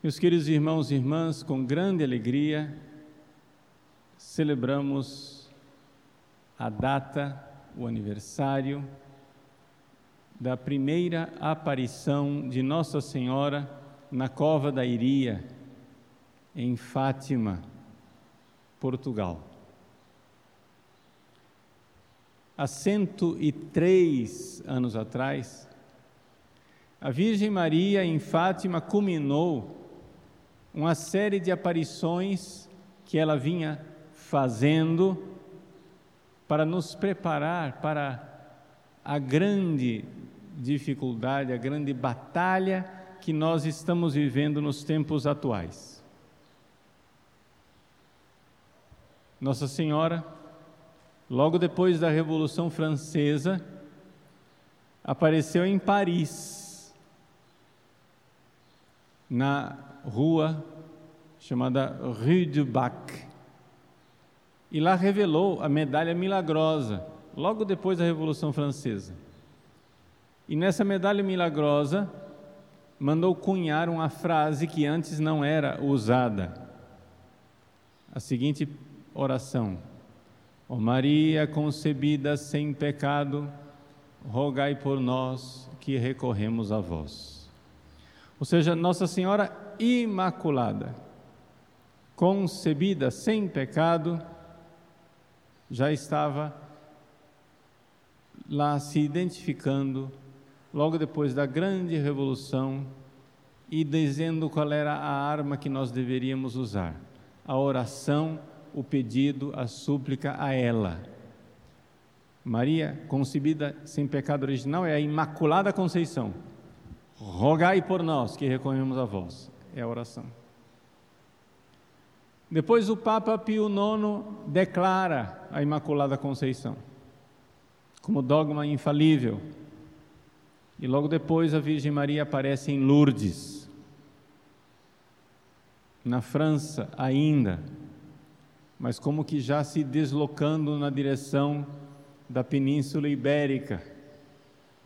Meus queridos irmãos e irmãs, com grande alegria, celebramos a data, o aniversário da primeira aparição de Nossa Senhora na Cova da Iria, em Fátima, Portugal. Há 103 anos atrás, a Virgem Maria em Fátima culminou uma série de aparições que ela vinha fazendo para nos preparar para a grande dificuldade, a grande batalha que nós estamos vivendo nos tempos atuais. Nossa Senhora, logo depois da Revolução Francesa, apareceu em Paris, na rua chamada Rue du Bac, e lá revelou a medalha milagrosa, logo depois da Revolução Francesa. E nessa medalha milagrosa, mandou cunhar uma frase que antes não era usada. A seguinte oração: Ó oh Maria concebida sem pecado, rogai por nós que recorremos a vós. Ou seja, Nossa Senhora Imaculada, concebida sem pecado, já estava lá se identificando logo depois da grande revolução e dizendo qual era a arma que nós deveríamos usar: a oração, o pedido, a súplica a ela. Maria, concebida sem pecado original, é a Imaculada Conceição. Rogai por nós que recorremos a vós. É a oração. Depois o Papa Pio IX declara a Imaculada Conceição como dogma infalível. E logo depois a Virgem Maria aparece em Lourdes, na França ainda, mas como que já se deslocando na direção da Península Ibérica,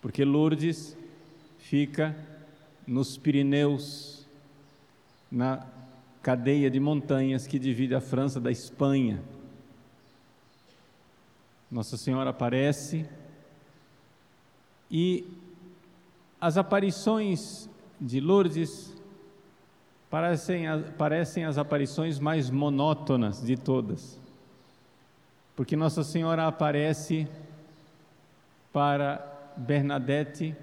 porque Lourdes fica nos Pirineus, na cadeia de montanhas que divide a França da Espanha. Nossa Senhora aparece e as aparições de Lourdes parecem, parecem as aparições mais monótonas de todas, porque Nossa Senhora aparece para Bernadette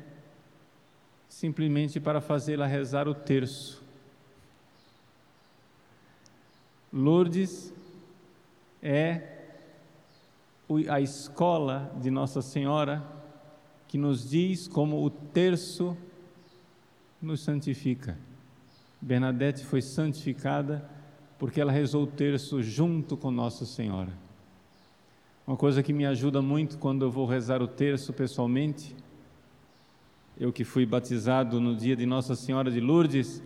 simplesmente para fazê-la rezar o terço. Lourdes é a escola de Nossa Senhora que nos diz como o terço nos santifica. Bernadette foi santificada porque ela rezou o terço junto com Nossa Senhora. Uma coisa que me ajuda muito quando eu vou rezar o terço pessoalmente, eu que fui batizado no dia de Nossa Senhora de Lourdes,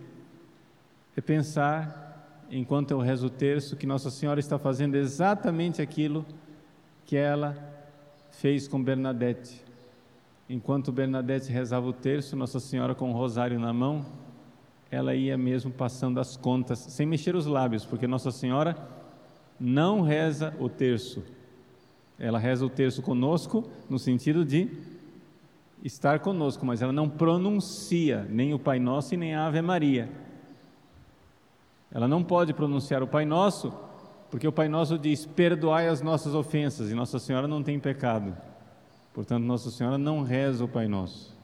é pensar enquanto eu rezo o terço, que Nossa Senhora está fazendo exatamente aquilo que ela fez com Bernadette. Enquanto Bernadette rezava o terço, Nossa Senhora com o rosário na mão, ela ia mesmo passando as contas, sem mexer os lábios, porque Nossa Senhora não reza o terço. Ela reza o terço conosco, no sentido de estar conosco, mas ela não pronuncia nem o Pai Nosso e nem a Ave Maria ela não pode pronunciar o Pai Nosso, porque o Pai Nosso diz: perdoai as nossas ofensas, e Nossa Senhora não tem pecado. Portanto, Nossa Senhora não reza o Pai Nosso.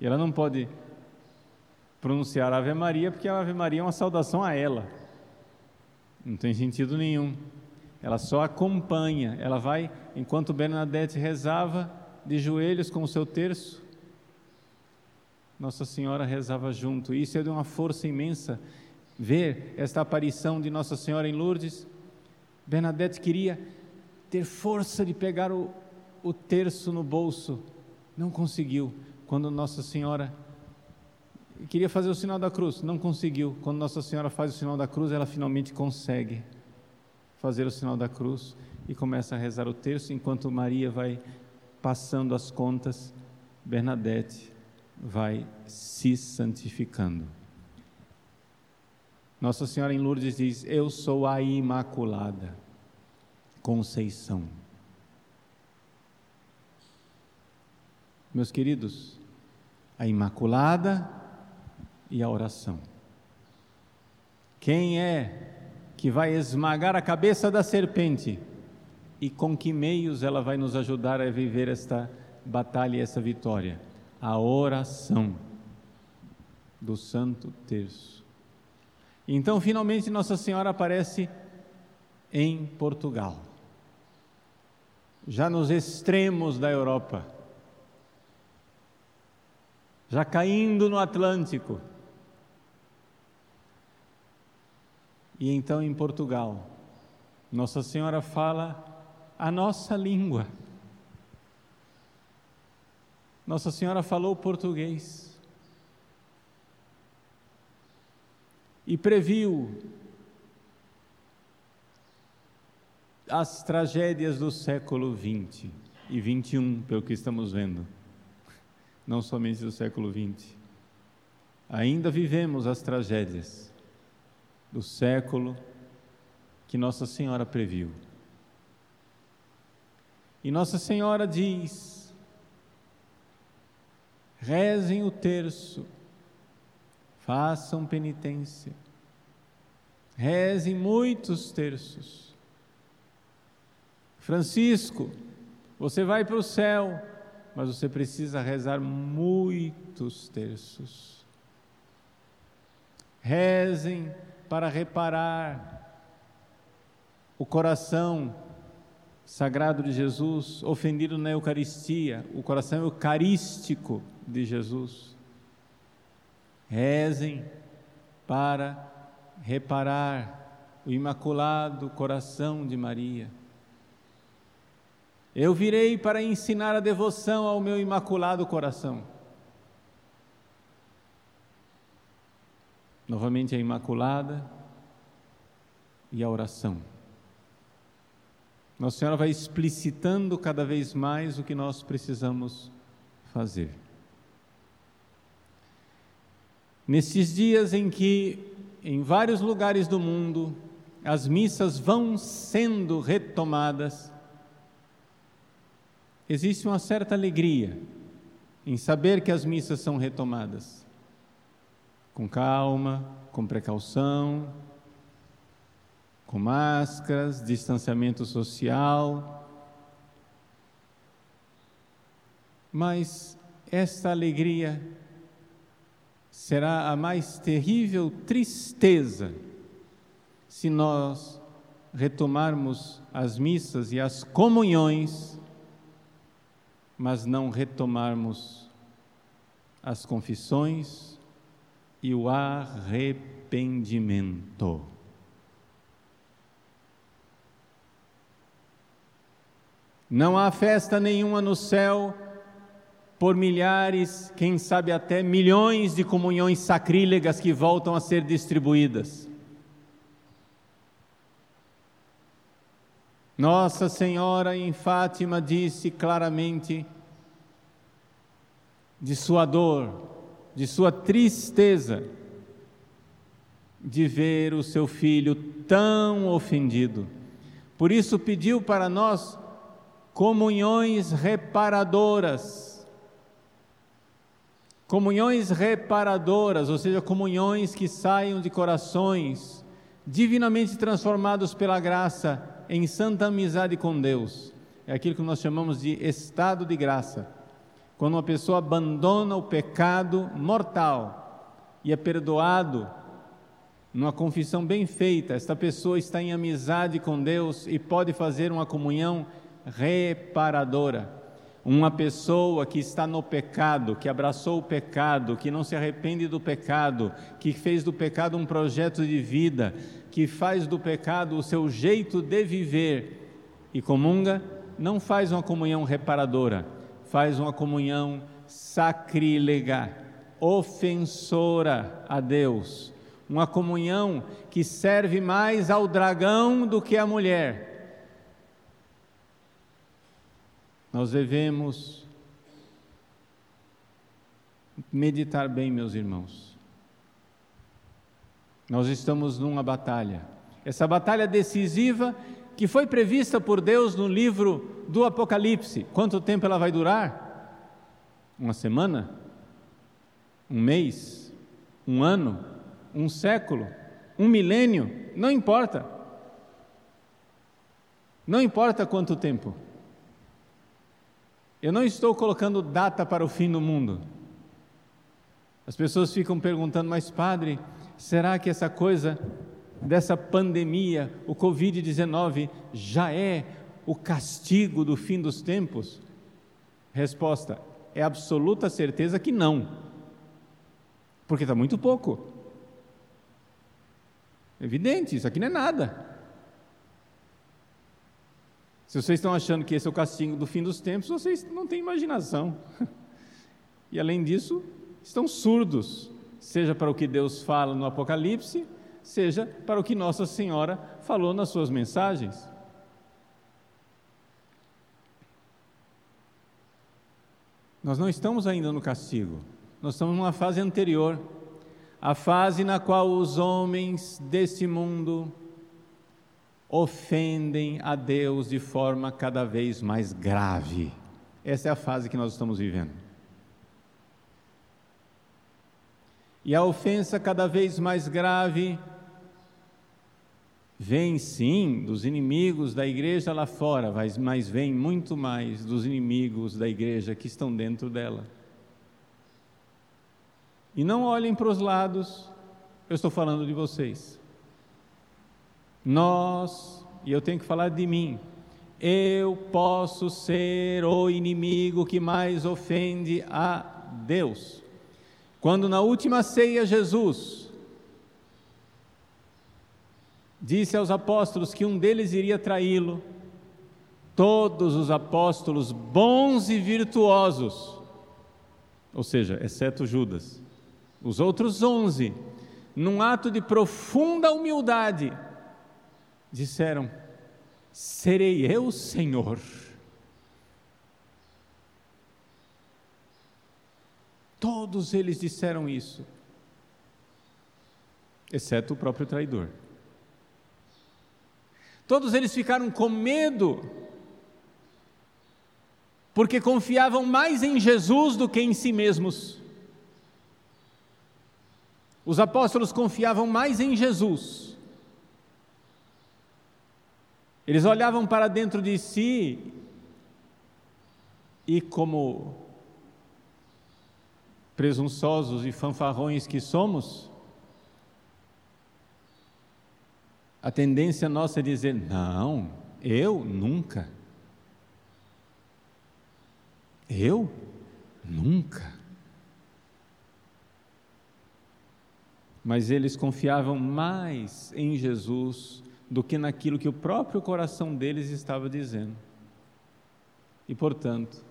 E ela não pode pronunciar a Ave Maria, porque a Ave Maria é uma saudação a ela. Não tem sentido nenhum. Ela só acompanha. Ela vai, enquanto Bernadette rezava, de joelhos com o seu terço, Nossa Senhora rezava junto. Isso é de uma força imensa ver esta aparição de Nossa Senhora em Lourdes, Bernadette queria ter força de pegar o, o terço no bolso, não conseguiu. Quando Nossa Senhora queria fazer o sinal da cruz, não conseguiu. Quando Nossa Senhora faz o sinal da cruz, ela finalmente consegue fazer o sinal da cruz e começa a rezar o terço, enquanto Maria vai passando as contas, Bernadette vai se santificando. Nossa Senhora em Lourdes diz: Eu sou a Imaculada Conceição. Meus queridos, a Imaculada e a oração. Quem é que vai esmagar a cabeça da serpente? E com que meios ela vai nos ajudar a viver esta batalha e essa vitória? A oração do Santo Terço. Então, finalmente, Nossa Senhora aparece em Portugal, já nos extremos da Europa, já caindo no Atlântico. E então, em Portugal, Nossa Senhora fala a nossa língua. Nossa Senhora falou português. e previu as tragédias do século XX e XXI, pelo que estamos vendo, não somente do século XX. Ainda vivemos as tragédias do século que Nossa Senhora previu. E Nossa Senhora diz: rezem o terço, façam penitência, rezem muitos terços. Francisco, você vai para o céu, mas você precisa rezar muitos terços. Rezem para reparar o coração sagrado de Jesus, ofendido na Eucaristia, o coração eucarístico de Jesus. Rezem para reparar o imaculado coração de Maria. Eu virei para ensinar a devoção ao meu imaculado coração. Novamente a Imaculada e a oração. Nossa Senhora vai explicitando cada vez mais o que nós precisamos fazer. Nesses dias em que, em vários lugares do mundo, as missas vão sendo retomadas, existe uma certa alegria em saber que as missas são retomadas. Com calma, com precaução, com máscaras, distanciamento social. Mas esta alegria será a mais terrível tristeza se nós retomarmos as missas e as comunhões, mas não retomarmos as confissões e o arrependimento. Não há festa nenhuma no céu por milhares, quem sabe até milhões de comunhões sacrílegas que voltam a ser distribuídas. Nossa Senhora em Fátima disse claramente de sua dor, de sua tristeza, de ver o seu filho tão ofendido. Por isso pediu para nós comunhões reparadoras Comunhões reparadoras, ou seja, comunhões que saiam de corações divinamente transformados pela graça em santa amizade com Deus. É aquilo que nós chamamos de estado de graça. Quando uma pessoa abandona o pecado mortal e é perdoado numa confissão bem feita, esta pessoa está em amizade com Deus e pode fazer uma comunhão reparadora. Uma pessoa que está no pecado, que abraçou o pecado, que não se arrepende do pecado, que fez do pecado um projeto de vida, que faz do pecado o seu jeito de viver e comunga, não faz uma comunhão reparadora, faz uma comunhão sacrílega, ofensora a Deus, uma comunhão que serve mais ao dragão do que à mulher Nós devemos meditar bem, meus irmãos. Nós estamos numa batalha. Essa batalha decisiva que foi prevista por Deus no livro do Apocalipse. Quanto tempo ela vai durar? Uma semana? Um mês? Um ano? Um século? Um milênio? Não importa. Não importa quanto tempo. Eu não estou colocando data para o fim do mundo. As pessoas ficam perguntando, mas padre, será que essa coisa dessa pandemia, o Covid-19, já é o castigo do fim dos tempos? Resposta: é absoluta certeza que não, porque está muito pouco. Evidente, isso aqui não é nada. Se vocês estão achando que esse é o castigo do fim dos tempos, vocês não têm imaginação. E além disso, estão surdos, seja para o que Deus fala no Apocalipse, seja para o que Nossa Senhora falou nas suas mensagens. Nós não estamos ainda no castigo, nós estamos numa fase anterior, a fase na qual os homens desse mundo ofendem a Deus de forma cada vez mais grave. Essa é a fase que nós estamos vivendo. E a ofensa cada vez mais grave vem sim dos inimigos da igreja lá fora, mas vem muito mais dos inimigos da igreja que estão dentro dela. E não olhem para os lados, eu estou falando de vocês. Nós, e eu tenho que falar de mim, eu posso ser o inimigo que mais ofende a Deus. Quando na última ceia Jesus disse aos apóstolos que um deles iria traí-lo. Todos os apóstolos bons e virtuosos, ou seja, exceto Judas, os outros onze, num ato de profunda humildade, disseram: Serei eu, Senhor. Todos eles disseram isso, exceto o próprio traidor. Todos eles ficaram com medo, porque confiavam mais em Jesus do que em si mesmos. Os apóstolos confiavam mais em Jesus. Eles olhavam para dentro de si e, como presunçosos e fanfarrões que somos, a tendência nossa é dizer: não, eu nunca. Eu nunca. Mas eles confiavam mais em Jesus do que naquilo que o próprio coração deles estava dizendo. E, portanto,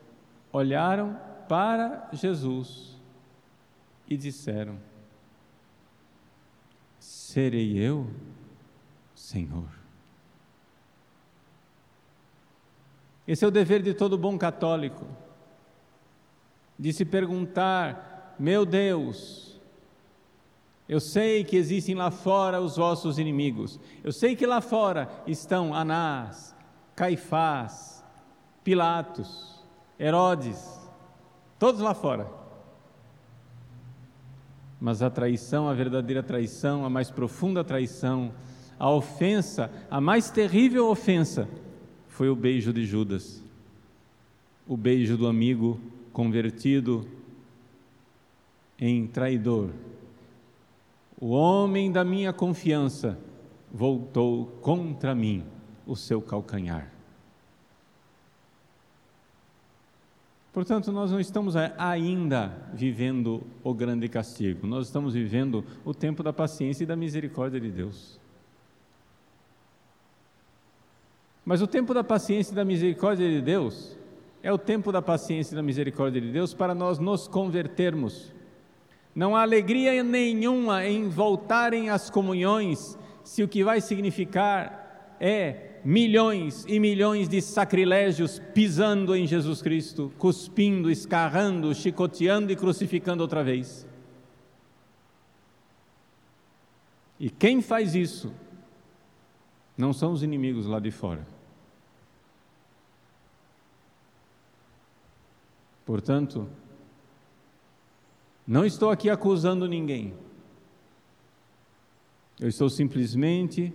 olharam para Jesus e disseram: Serei eu Senhor. Esse é o dever de todo bom católico, de se perguntar: meu Deus, eu sei que existem lá fora os vossos inimigos, eu sei que lá fora estão Anás, Caifás, Pilatos, Herodes, todos lá fora. Mas a traição, a verdadeira traição, a mais profunda traição, a ofensa, a mais terrível ofensa, foi o beijo de Judas, o beijo do amigo convertido em traidor. O homem da minha confiança voltou contra mim o seu calcanhar. Portanto, nós não estamos ainda vivendo o grande castigo, nós estamos vivendo o tempo da paciência e da misericórdia de Deus. Mas o tempo da paciência e da misericórdia de Deus é o tempo da paciência e da misericórdia de Deus para nós nos convertermos. Não há alegria nenhuma em voltarem às comunhões, se o que vai significar é milhões e milhões de sacrilégios pisando em Jesus Cristo, cuspindo, escarrando, chicoteando e crucificando outra vez. E quem faz isso não são os inimigos lá de fora. Portanto, não estou aqui acusando ninguém. Eu estou simplesmente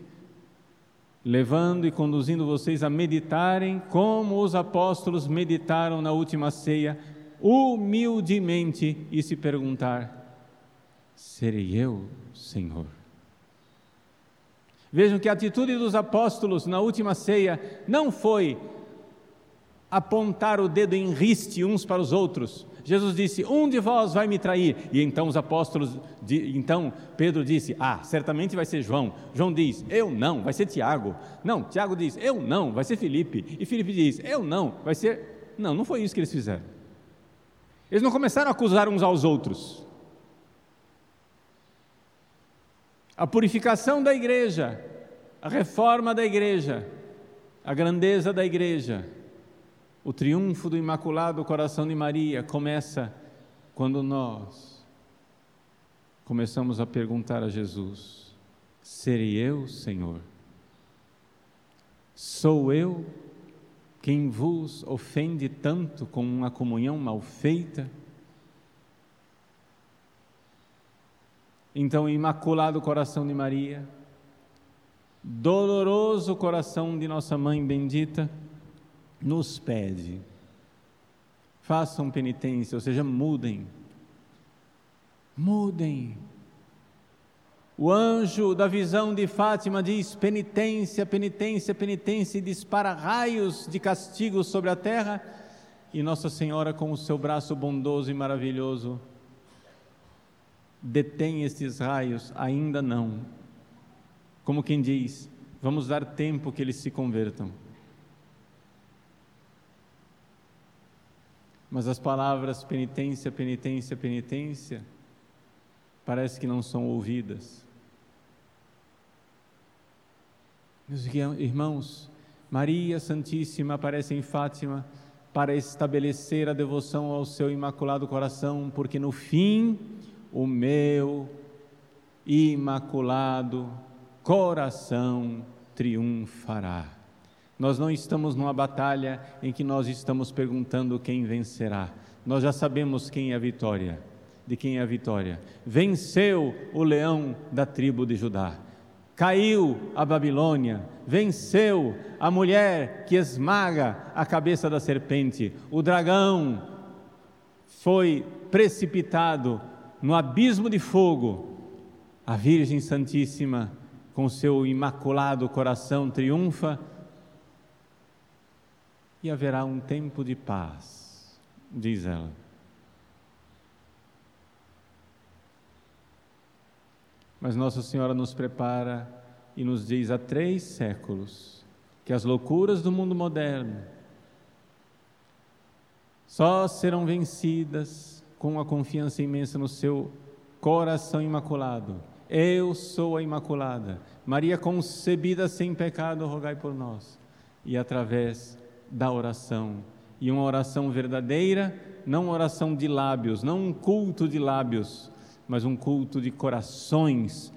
levando e conduzindo vocês a meditarem como os apóstolos meditaram na última ceia, humildemente e se perguntar: serei eu, Senhor? Vejam que a atitude dos apóstolos na última ceia não foi apontar o dedo em riste uns para os outros. Jesus disse: Um de vós vai me trair. E então os apóstolos, então Pedro disse: Ah, certamente vai ser João. João diz: Eu não, vai ser Tiago. Não, Tiago diz: Eu não, vai ser Felipe. E Felipe diz: Eu não, vai ser. Não, não foi isso que eles fizeram. Eles não começaram a acusar uns aos outros. A purificação da igreja, a reforma da igreja, a grandeza da igreja, o triunfo do Imaculado Coração de Maria começa quando nós começamos a perguntar a Jesus: Serei eu, Senhor? Sou eu quem vos ofende tanto com uma comunhão mal feita? Então, Imaculado Coração de Maria, doloroso coração de nossa Mãe bendita, nos pede: façam penitência, ou seja, mudem. Mudem. O anjo da visão de Fátima diz: penitência, penitência, penitência, e dispara raios de castigo sobre a terra. E Nossa Senhora, com o seu braço bondoso e maravilhoso, detém esses raios, ainda não. Como quem diz: vamos dar tempo que eles se convertam. Mas as palavras penitência, penitência, penitência, parece que não são ouvidas. Meus irmãos, Maria Santíssima aparece em Fátima para estabelecer a devoção ao seu imaculado coração, porque no fim o meu imaculado coração triunfará. Nós não estamos numa batalha em que nós estamos perguntando quem vencerá. Nós já sabemos quem é a vitória. De quem é a vitória? Venceu o leão da tribo de Judá. Caiu a Babilônia, venceu a mulher que esmaga a cabeça da serpente. O dragão foi precipitado no abismo de fogo. A Virgem Santíssima, com seu imaculado coração, triunfa e haverá um tempo de paz, diz ela. Mas Nossa Senhora nos prepara e nos diz há três séculos que as loucuras do mundo moderno só serão vencidas com a confiança imensa no seu coração imaculado. Eu sou a Imaculada. Maria concebida sem pecado, rogai por nós. E através da oração. E uma oração verdadeira, não uma oração de lábios, não um culto de lábios, mas um culto de corações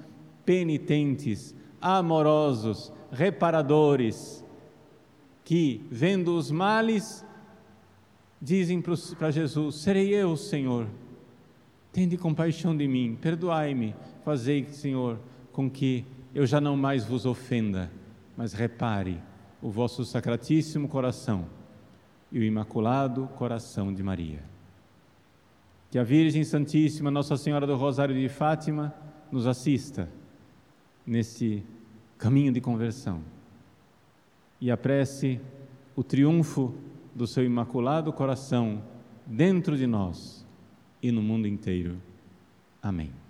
penitentes, amorosos, reparadores, que, vendo os males, dizem para Jesus: Serei eu, Senhor, tende compaixão de mim, perdoai-me, fazei, Senhor, com que eu já não mais vos ofenda, mas repare o vosso sacratíssimo coração e o imaculado coração de Maria. Que a Virgem Santíssima, Nossa Senhora do Rosário de Fátima, nos assista nesse caminho de conversão e apresse o triunfo do seu imaculado coração dentro de nós e no mundo inteiro. Amém.